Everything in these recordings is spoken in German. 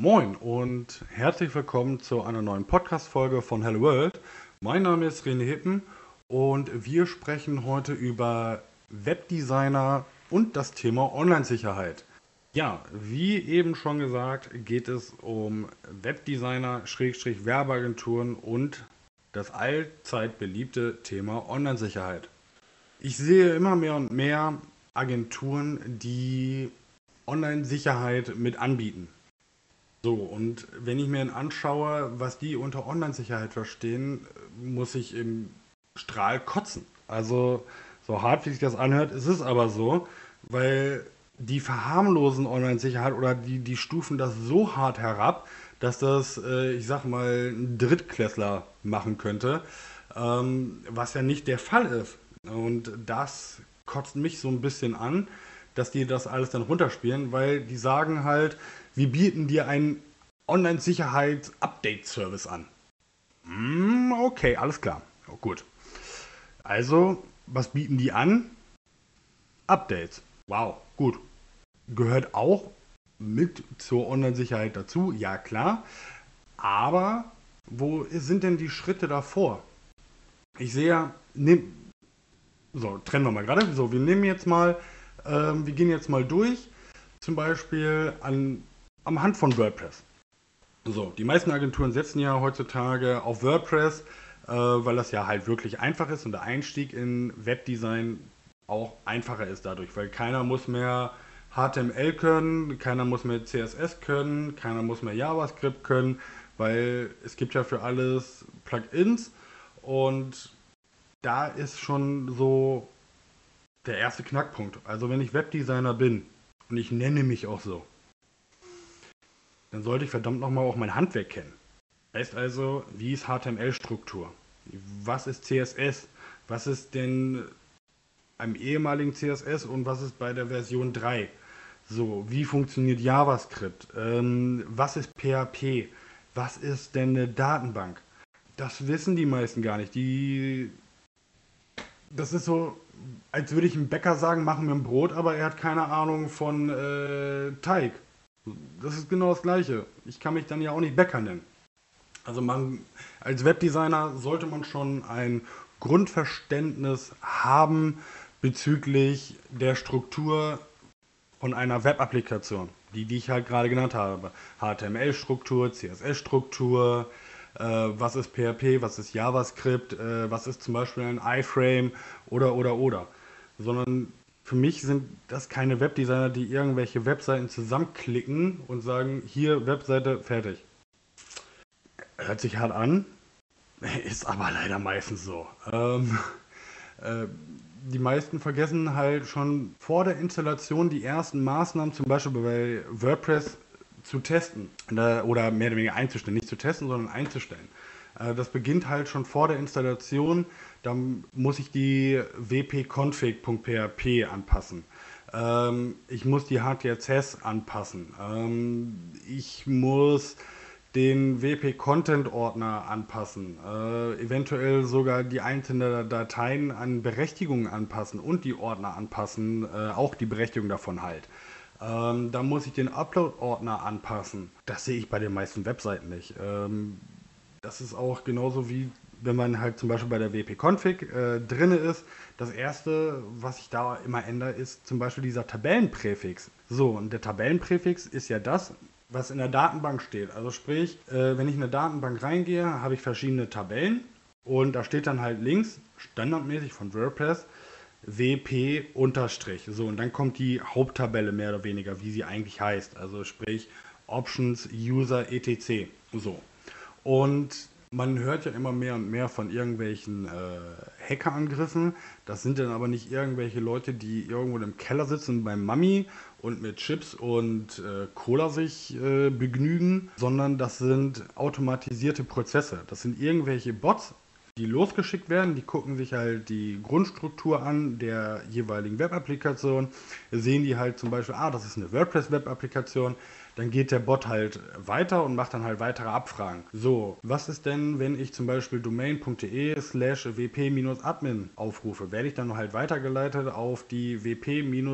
Moin und herzlich willkommen zu einer neuen Podcast-Folge von Hello World. Mein Name ist René Hippen und wir sprechen heute über Webdesigner und das Thema Online-Sicherheit. Ja, wie eben schon gesagt, geht es um Webdesigner, Schrägstrich Werbeagenturen und das allzeit beliebte Thema Online-Sicherheit. Ich sehe immer mehr und mehr Agenturen, die Online-Sicherheit mit anbieten. So, und wenn ich mir anschaue, was die unter Online-Sicherheit verstehen, muss ich im Strahl kotzen. Also, so hart wie sich das anhört, ist es aber so, weil die verharmlosen Online-Sicherheit oder die, die stufen das so hart herab, dass das, äh, ich sag mal, ein Drittklässler machen könnte, ähm, was ja nicht der Fall ist. Und das kotzt mich so ein bisschen an, dass die das alles dann runterspielen, weil die sagen halt, wir bieten dir einen Online-Sicherheits-Update-Service an. Mm, okay, alles klar. Oh, gut. Also, was bieten die an? Updates. Wow, gut. Gehört auch mit zur Online-Sicherheit dazu, ja klar. Aber wo sind denn die Schritte davor? Ich sehe ja, nehm, so, trennen wir mal gerade. So, wir nehmen jetzt mal, ähm, wir gehen jetzt mal durch, zum Beispiel an am Hand von WordPress. So, die meisten Agenturen setzen ja heutzutage auf WordPress, äh, weil das ja halt wirklich einfach ist und der Einstieg in Webdesign auch einfacher ist dadurch, weil keiner muss mehr HTML können, keiner muss mehr CSS können, keiner muss mehr JavaScript können, weil es gibt ja für alles Plugins und da ist schon so der erste Knackpunkt. Also wenn ich Webdesigner bin und ich nenne mich auch so, dann sollte ich verdammt nochmal auch mein Handwerk kennen. Heißt also, wie ist HTML-Struktur? Was ist CSS? Was ist denn einem ehemaligen CSS und was ist bei der Version 3? So, wie funktioniert JavaScript? Ähm, was ist PHP? Was ist denn eine Datenbank? Das wissen die meisten gar nicht. Die, das ist so, als würde ich einem Bäcker sagen, machen wir ein Brot, aber er hat keine Ahnung von äh, Teig. Das ist genau das Gleiche. Ich kann mich dann ja auch nicht Bäcker nennen. Also man, als Webdesigner sollte man schon ein Grundverständnis haben bezüglich der Struktur von einer Web-Applikation. Die, die ich halt gerade genannt habe. HTML-Struktur, CSS-Struktur, äh, was ist PHP, was ist JavaScript, äh, was ist zum Beispiel ein iFrame oder, oder, oder. Sondern für mich sind das keine Webdesigner, die irgendwelche Webseiten zusammenklicken und sagen, hier Webseite fertig. Hört sich hart an, ist aber leider meistens so. Ähm, äh, die meisten vergessen halt schon vor der Installation die ersten Maßnahmen, zum Beispiel bei WordPress, zu testen oder mehr oder weniger einzustellen. Nicht zu testen, sondern einzustellen. Äh, das beginnt halt schon vor der Installation dann muss ich die wp-config.php anpassen. Ähm, ich muss die HTSS anpassen. Ähm, ich muss den WP-Content-Ordner anpassen, äh, eventuell sogar die einzelnen Dateien an Berechtigungen anpassen und die Ordner anpassen, äh, auch die Berechtigung davon halt. Ähm, dann muss ich den Upload-Ordner anpassen. Das sehe ich bei den meisten Webseiten nicht. Ähm, das ist auch genauso wie wenn man halt zum Beispiel bei der WP-Config äh, drin ist, das erste, was ich da immer ändere, ist zum Beispiel dieser Tabellenpräfix. So, und der Tabellenpräfix ist ja das, was in der Datenbank steht. Also sprich, äh, wenn ich in eine Datenbank reingehe, habe ich verschiedene Tabellen und da steht dann halt links, standardmäßig von WordPress, WP unterstrich. So, und dann kommt die Haupttabelle mehr oder weniger, wie sie eigentlich heißt. Also sprich Options, User, etc. So. Und man hört ja immer mehr und mehr von irgendwelchen äh, Hackerangriffen. Das sind dann aber nicht irgendwelche Leute, die irgendwo im Keller sitzen beim Mami und mit Chips und äh, Cola sich äh, begnügen, sondern das sind automatisierte Prozesse. Das sind irgendwelche Bots, die losgeschickt werden. Die gucken sich halt die Grundstruktur an der jeweiligen Web-Applikation. Sehen die halt zum Beispiel, ah, das ist eine WordPress-Web-Applikation dann geht der Bot halt weiter und macht dann halt weitere Abfragen. So, was ist denn, wenn ich zum Beispiel domain.de slash wp-admin aufrufe? Werde ich dann halt weitergeleitet auf die wp-login.php?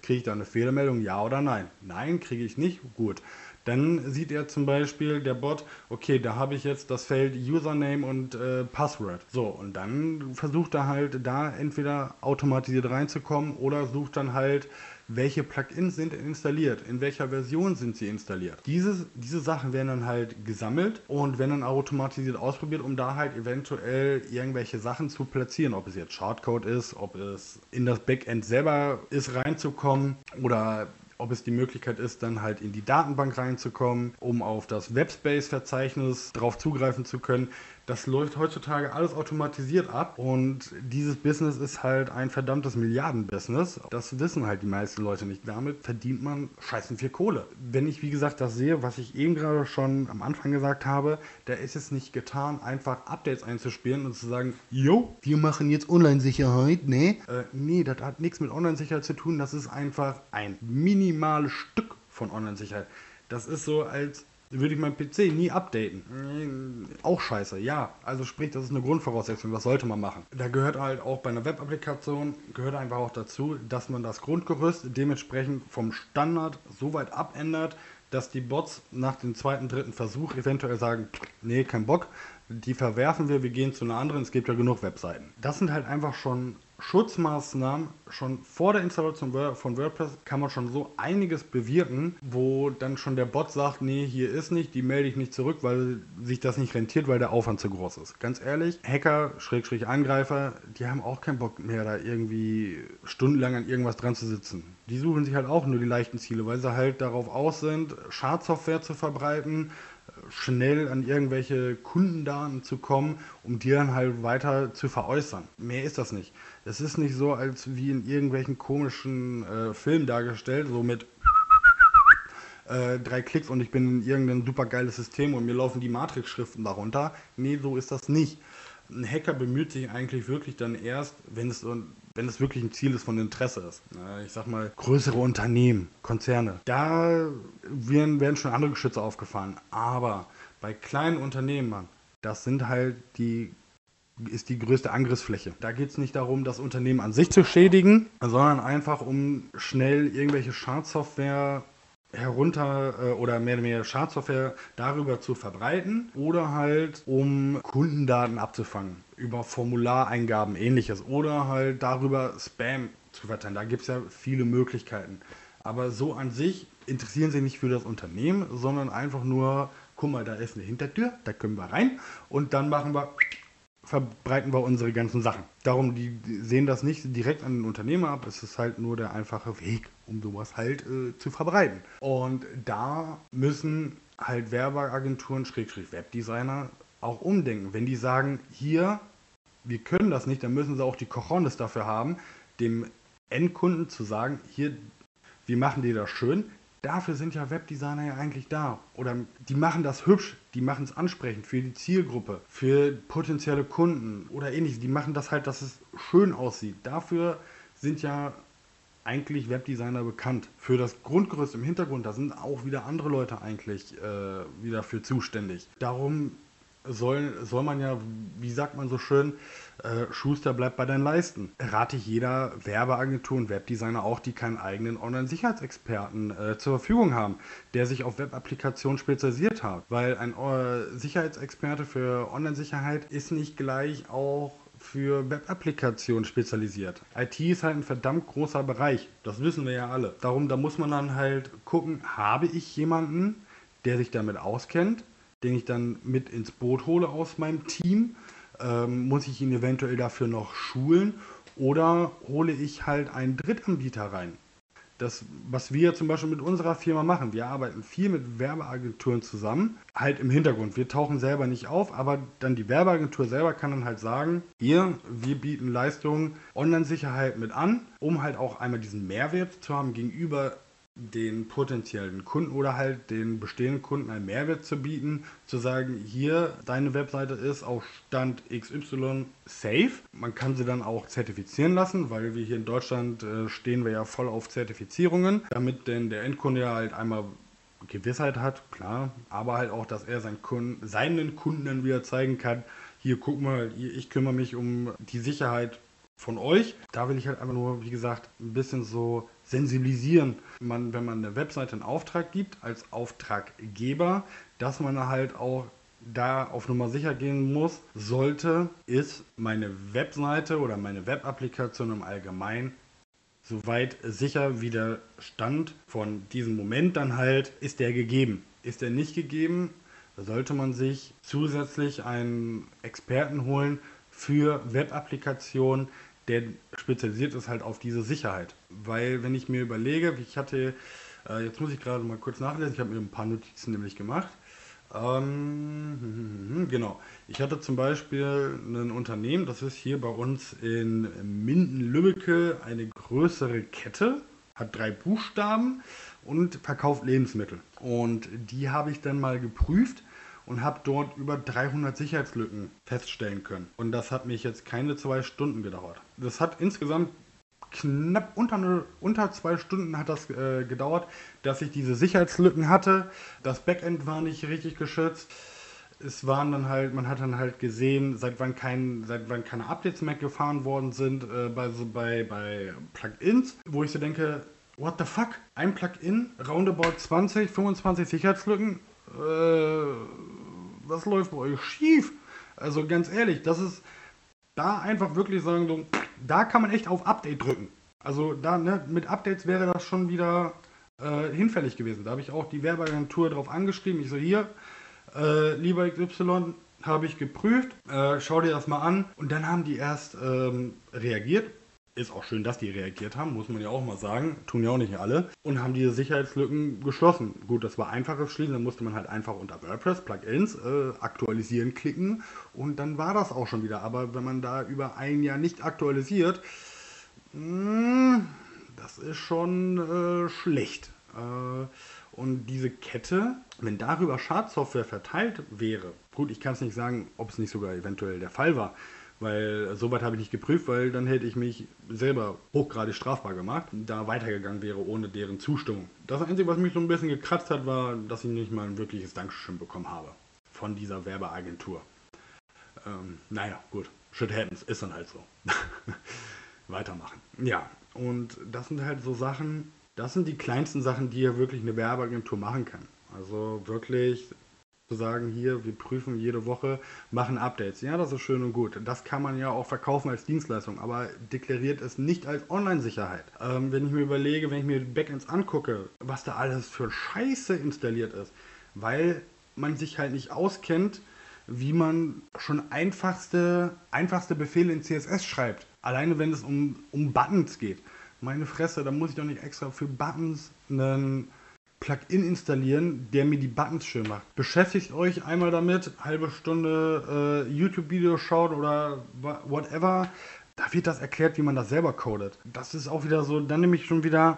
Kriege ich da eine Fehlermeldung, ja oder nein? Nein, kriege ich nicht. Gut. Dann sieht er zum Beispiel, der Bot, okay, da habe ich jetzt das Feld Username und äh, Password. So, und dann versucht er halt da entweder automatisiert reinzukommen oder sucht dann halt, welche Plugins sind installiert, in welcher Version sind sie installiert. Diese, diese Sachen werden dann halt gesammelt und werden dann automatisiert ausprobiert, um da halt eventuell irgendwelche Sachen zu platzieren. Ob es jetzt Shortcode ist, ob es in das Backend selber ist reinzukommen oder ob es die Möglichkeit ist, dann halt in die Datenbank reinzukommen, um auf das Webspace-Verzeichnis drauf zugreifen zu können. Das läuft heutzutage alles automatisiert ab und dieses Business ist halt ein verdammtes Milliardenbusiness. Das wissen halt die meisten Leute nicht. Damit verdient man scheißen viel Kohle. Wenn ich, wie gesagt, das sehe, was ich eben gerade schon am Anfang gesagt habe, da ist es nicht getan, einfach Updates einzuspielen und zu sagen, yo, wir machen jetzt Online-Sicherheit. Nee, äh, nee, das hat nichts mit Online-Sicherheit zu tun. Das ist einfach ein minimales Stück von Online-Sicherheit. Das ist so, als würde ich meinen PC nie updaten. Auch scheiße, ja. Also sprich, das ist eine Grundvoraussetzung, das sollte man machen. Da gehört halt auch bei einer Web-Applikation, gehört einfach auch dazu, dass man das Grundgerüst dementsprechend vom Standard so weit abändert, dass die Bots nach dem zweiten, dritten Versuch eventuell sagen, nee, kein Bock, die verwerfen wir, wir gehen zu einer anderen, es gibt ja genug Webseiten. Das sind halt einfach schon Schutzmaßnahmen schon vor der Installation von WordPress kann man schon so einiges bewirken, wo dann schon der Bot sagt, nee, hier ist nicht, die melde ich nicht zurück, weil sich das nicht rentiert, weil der Aufwand zu groß ist. Ganz ehrlich, Hacker, Schrägstrich Angreifer, die haben auch keinen Bock mehr, da irgendwie stundenlang an irgendwas dran zu sitzen. Die suchen sich halt auch nur die leichten Ziele, weil sie halt darauf aus sind, Schadsoftware zu verbreiten, schnell an irgendwelche Kundendaten zu kommen, um die dann halt weiter zu veräußern. Mehr ist das nicht. Es ist nicht so, als wie in irgendwelchen komischen äh, Filmen dargestellt, so mit äh, drei Klicks und ich bin in irgendein super geiles System und mir laufen die Matrix-Schriften darunter. Nee, so ist das nicht. Ein Hacker bemüht sich eigentlich wirklich dann erst, wenn es, wenn es wirklich ein Ziel ist von Interesse ist. Ich sag mal, größere Unternehmen, Konzerne. Da werden, werden schon andere Geschütze aufgefahren. Aber bei kleinen Unternehmen, das sind halt die ist die größte Angriffsfläche. Da geht es nicht darum, das Unternehmen an sich zu schädigen, sondern einfach um schnell irgendwelche Schadsoftware herunter äh, oder mehr oder weniger Schadsoftware darüber zu verbreiten oder halt um Kundendaten abzufangen über Formulareingaben ähnliches oder halt darüber Spam zu verteilen. Da gibt es ja viele Möglichkeiten. Aber so an sich interessieren sie nicht für das Unternehmen, sondern einfach nur, guck mal, da ist eine Hintertür, da können wir rein und dann machen wir verbreiten wir unsere ganzen Sachen. Darum, die sehen das nicht direkt an den Unternehmer ab, es ist halt nur der einfache Weg, um sowas halt äh, zu verbreiten. Und da müssen halt Werbeagenturen, Schrägstrich Webdesigner auch umdenken. Wenn die sagen, hier, wir können das nicht, dann müssen sie auch die Cojones dafür haben, dem Endkunden zu sagen, hier, wir machen dir das schön, Dafür sind ja Webdesigner ja eigentlich da. Oder die machen das hübsch, die machen es ansprechend für die Zielgruppe, für potenzielle Kunden oder ähnliches. Die machen das halt, dass es schön aussieht. Dafür sind ja eigentlich Webdesigner bekannt. Für das Grundgerüst im Hintergrund, da sind auch wieder andere Leute eigentlich äh, wieder für zuständig. Darum soll, soll man ja, wie sagt man so schön, äh, Schuster bleibt bei deinen Leisten. Rate ich jeder Werbeagentur und Webdesigner auch, die keinen eigenen Online-Sicherheitsexperten äh, zur Verfügung haben, der sich auf Web-Applikationen spezialisiert hat. Weil ein äh, Sicherheitsexperte für Online-Sicherheit ist nicht gleich auch für Web-Applikationen spezialisiert. IT ist halt ein verdammt großer Bereich. Das wissen wir ja alle. Darum, da muss man dann halt gucken, habe ich jemanden, der sich damit auskennt, den ich dann mit ins Boot hole aus meinem Team? Ähm, muss ich ihn eventuell dafür noch schulen? Oder hole ich halt einen Drittanbieter rein? Das, was wir zum Beispiel mit unserer Firma machen, wir arbeiten viel mit Werbeagenturen zusammen, halt im Hintergrund. Wir tauchen selber nicht auf, aber dann die Werbeagentur selber kann dann halt sagen, hier, wir bieten Leistungen Online-Sicherheit mit an, um halt auch einmal diesen Mehrwert zu haben gegenüber den potenziellen Kunden oder halt den bestehenden Kunden einen Mehrwert zu bieten, zu sagen, hier, deine Webseite ist auf Stand XY safe. Man kann sie dann auch zertifizieren lassen, weil wir hier in Deutschland äh, stehen wir ja voll auf Zertifizierungen, damit denn der Endkunde ja halt einmal Gewissheit hat, klar, aber halt auch, dass er seinen Kunden, seinen Kunden dann wieder zeigen kann, hier guck mal, ich kümmere mich um die Sicherheit von euch. Da will ich halt einfach nur, wie gesagt, ein bisschen so sensibilisieren, man, wenn man eine Webseite in Auftrag gibt als Auftraggeber, dass man halt auch da auf Nummer sicher gehen muss, sollte, ist meine Webseite oder meine Webapplikation im Allgemeinen soweit sicher wie der Stand von diesem Moment dann halt, ist der gegeben. Ist der nicht gegeben, sollte man sich zusätzlich einen Experten holen für Webapplikationen, der spezialisiert ist halt auf diese Sicherheit. Weil wenn ich mir überlege, ich hatte, äh, jetzt muss ich gerade mal kurz nachlesen, ich habe mir ein paar Notizen nämlich gemacht. Ähm, genau. Ich hatte zum Beispiel ein Unternehmen, das ist hier bei uns in Minden-Lübbecke eine größere Kette, hat drei Buchstaben und verkauft Lebensmittel. Und die habe ich dann mal geprüft und habe dort über 300 Sicherheitslücken feststellen können. Und das hat mich jetzt keine zwei Stunden gedauert. Das hat insgesamt knapp unter, unter zwei Stunden hat das äh, gedauert, dass ich diese Sicherheitslücken hatte. Das Backend war nicht richtig geschützt. Es waren dann halt, man hat dann halt gesehen, seit wann, kein, seit wann keine Updates mehr gefahren worden sind äh, bei, so bei, bei Plugins, wo ich so denke, what the fuck? Ein Plugin, roundabout 20, 25 Sicherheitslücken. Äh, was läuft bei euch schief? Also ganz ehrlich, das ist da einfach wirklich sagen, so, da kann man echt auf Update drücken. Also da, ne, mit Updates wäre das schon wieder äh, hinfällig gewesen. Da habe ich auch die Werbeagentur drauf angeschrieben. Ich so, hier, äh, lieber XY, habe ich geprüft, äh, schau dir das mal an. Und dann haben die erst ähm, reagiert ist auch schön, dass die reagiert haben, muss man ja auch mal sagen. Tun ja auch nicht alle. Und haben diese Sicherheitslücken geschlossen. Gut, das war einfaches Schließen. Da musste man halt einfach unter WordPress Plugins äh, aktualisieren klicken. Und dann war das auch schon wieder. Aber wenn man da über ein Jahr nicht aktualisiert, mh, hm, das ist schon äh, schlecht. Äh, und diese Kette, wenn darüber Schadsoftware verteilt wäre, gut, ich kann es nicht sagen, ob es nicht sogar eventuell der Fall war, weil soweit habe ich nicht geprüft, weil dann hätte ich mich selber hochgradig strafbar gemacht, da weitergegangen wäre ohne deren Zustimmung. Das Einzige, was mich so ein bisschen gekratzt hat, war, dass ich nicht mal ein wirkliches Dankeschön bekommen habe von dieser Werbeagentur. Ähm, naja, gut, shit happens, ist dann halt so. Weitermachen. Ja, und das sind halt so Sachen, das sind die kleinsten Sachen, die ja wirklich eine Werbeagentur machen kann. Also wirklich zu sagen, hier, wir prüfen jede Woche, machen Updates. Ja, das ist schön und gut. Das kann man ja auch verkaufen als Dienstleistung, aber deklariert es nicht als Online-Sicherheit. Ähm, wenn ich mir überlege, wenn ich mir Backends angucke, was da alles für Scheiße installiert ist, weil man sich halt nicht auskennt, wie man schon einfachste, einfachste Befehle in CSS schreibt. Alleine wenn es um, um Buttons geht. Meine Fresse, da muss ich doch nicht extra für Buttons einen Plugin installieren, der mir die Buttons schön macht. Beschäftigt euch einmal damit, halbe Stunde äh, YouTube-Video schaut oder whatever. Da wird das erklärt, wie man das selber codet. Das ist auch wieder so, dann nehme ich schon wieder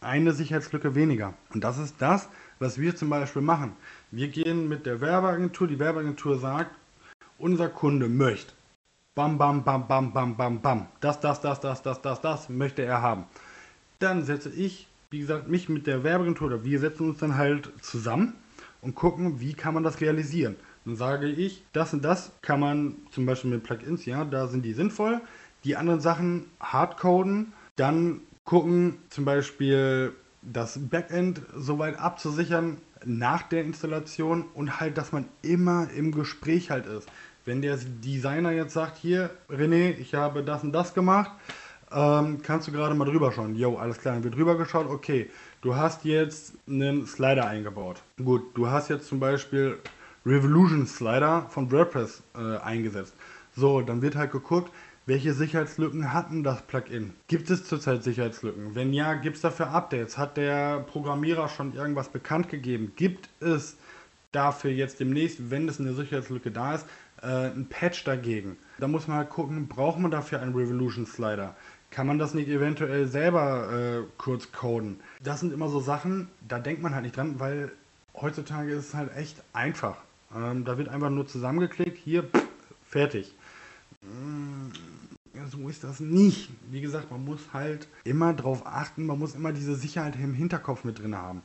eine Sicherheitslücke weniger. Und das ist das, was wir zum Beispiel machen. Wir gehen mit der Werbeagentur, die Werbeagentur sagt, unser Kunde möchte. Bam, bam, bam, bam, bam, bam, bam. Das, das, das, das, das, das, das möchte er haben. Dann setze ich wie gesagt, mich mit der Werbeagentur oder wir setzen uns dann halt zusammen und gucken, wie kann man das realisieren. Dann sage ich, das und das kann man zum Beispiel mit Plugins, ja, da sind die sinnvoll. Die anderen Sachen hardcoden, dann gucken zum Beispiel das Backend soweit abzusichern nach der Installation und halt, dass man immer im Gespräch halt ist. Wenn der Designer jetzt sagt, hier, René, ich habe das und das gemacht, ähm, kannst du gerade mal drüber schauen. Jo, alles klar, dann wird drüber geschaut. Okay, du hast jetzt einen Slider eingebaut. Gut, du hast jetzt zum Beispiel Revolution Slider von WordPress äh, eingesetzt. So, dann wird halt geguckt, welche Sicherheitslücken hatten das Plugin? Gibt es zurzeit Sicherheitslücken? Wenn ja, gibt es dafür Updates? Hat der Programmierer schon irgendwas bekannt gegeben? Gibt es dafür jetzt demnächst, wenn es eine Sicherheitslücke da ist, äh, ein Patch dagegen? Da muss man halt gucken, braucht man dafür einen Revolution Slider? Kann man das nicht eventuell selber äh, kurz coden? Das sind immer so Sachen, da denkt man halt nicht dran, weil heutzutage ist es halt echt einfach. Ähm, da wird einfach nur zusammengeklickt, hier, pff, fertig. Mm, so ist das nicht. Wie gesagt, man muss halt immer darauf achten, man muss immer diese Sicherheit im Hinterkopf mit drin haben.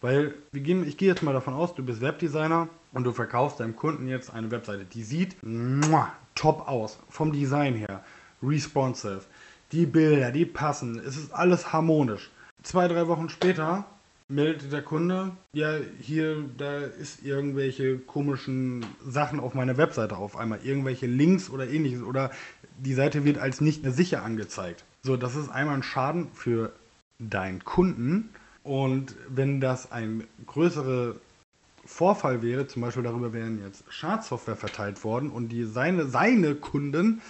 Weil wir gehen, ich gehe jetzt mal davon aus, du bist Webdesigner und du verkaufst deinem Kunden jetzt eine Webseite, die sieht muah, top aus, vom Design her, responsive, die Bilder, die passen, es ist alles harmonisch. Zwei, drei Wochen später meldet der Kunde, ja, hier, da ist irgendwelche komischen Sachen auf meiner Webseite auf einmal, irgendwelche Links oder ähnliches oder die Seite wird als nicht mehr sicher angezeigt. So, das ist einmal ein Schaden für deinen Kunden und wenn das ein größerer Vorfall wäre, zum Beispiel darüber wären jetzt Schadsoftware verteilt worden und die seine, seine Kunden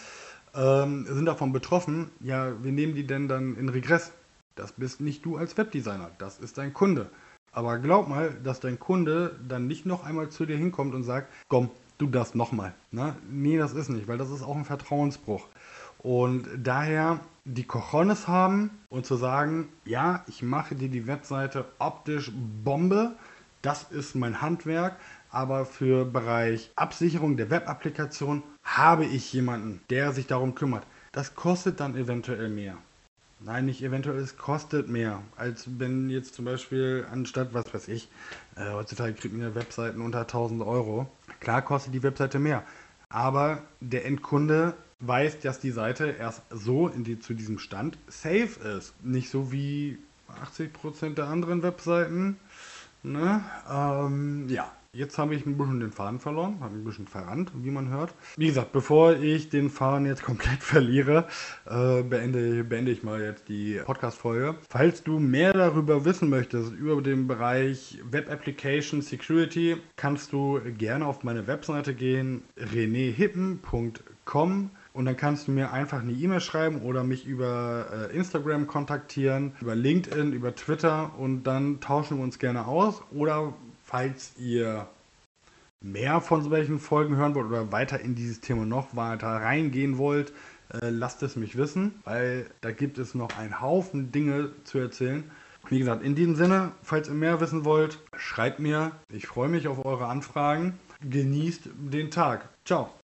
ähm, sind davon betroffen, ja, wir nehmen die denn dann in Regress? Das bist nicht du als Webdesigner, das ist dein Kunde. Aber glaub mal, dass dein Kunde dann nicht noch einmal zu dir hinkommt und sagt, komm, du das nochmal. Ne? Nee, das ist nicht, weil das ist auch ein Vertrauensbruch. Und daher die Cojones haben und zu sagen, ja, ich mache dir die Webseite optisch Bombe, das ist mein Handwerk, aber für Bereich Absicherung der Webapplikation habe ich jemanden, der sich darum kümmert. Das kostet dann eventuell mehr. Nein, nicht eventuell, es kostet mehr, als wenn jetzt zum Beispiel anstatt, was weiß ich, äh, heutzutage kriegt man ja Webseiten unter 1000 Euro. Klar kostet die Webseite mehr, aber der Endkunde weiß, dass die Seite erst so in die, zu diesem Stand safe ist. Nicht so wie 80% der anderen Webseiten. Ne? Ähm, ja, Jetzt habe ich ein bisschen den Faden verloren, habe ein bisschen verrannt, wie man hört. Wie gesagt, bevor ich den Faden jetzt komplett verliere, äh, beende, beende ich mal jetzt die Podcast-Folge. Falls du mehr darüber wissen möchtest, über den Bereich Web Application Security, kannst du gerne auf meine Webseite gehen, renehippen.com. Und dann kannst du mir einfach eine E-Mail schreiben oder mich über äh, Instagram kontaktieren, über LinkedIn, über Twitter und dann tauschen wir uns gerne aus. Oder Falls ihr mehr von solchen Folgen hören wollt oder weiter in dieses Thema noch weiter reingehen wollt, äh, lasst es mich wissen, weil da gibt es noch einen Haufen Dinge zu erzählen. Wie gesagt, in diesem Sinne, falls ihr mehr wissen wollt, schreibt mir. Ich freue mich auf eure Anfragen. Genießt den Tag. Ciao.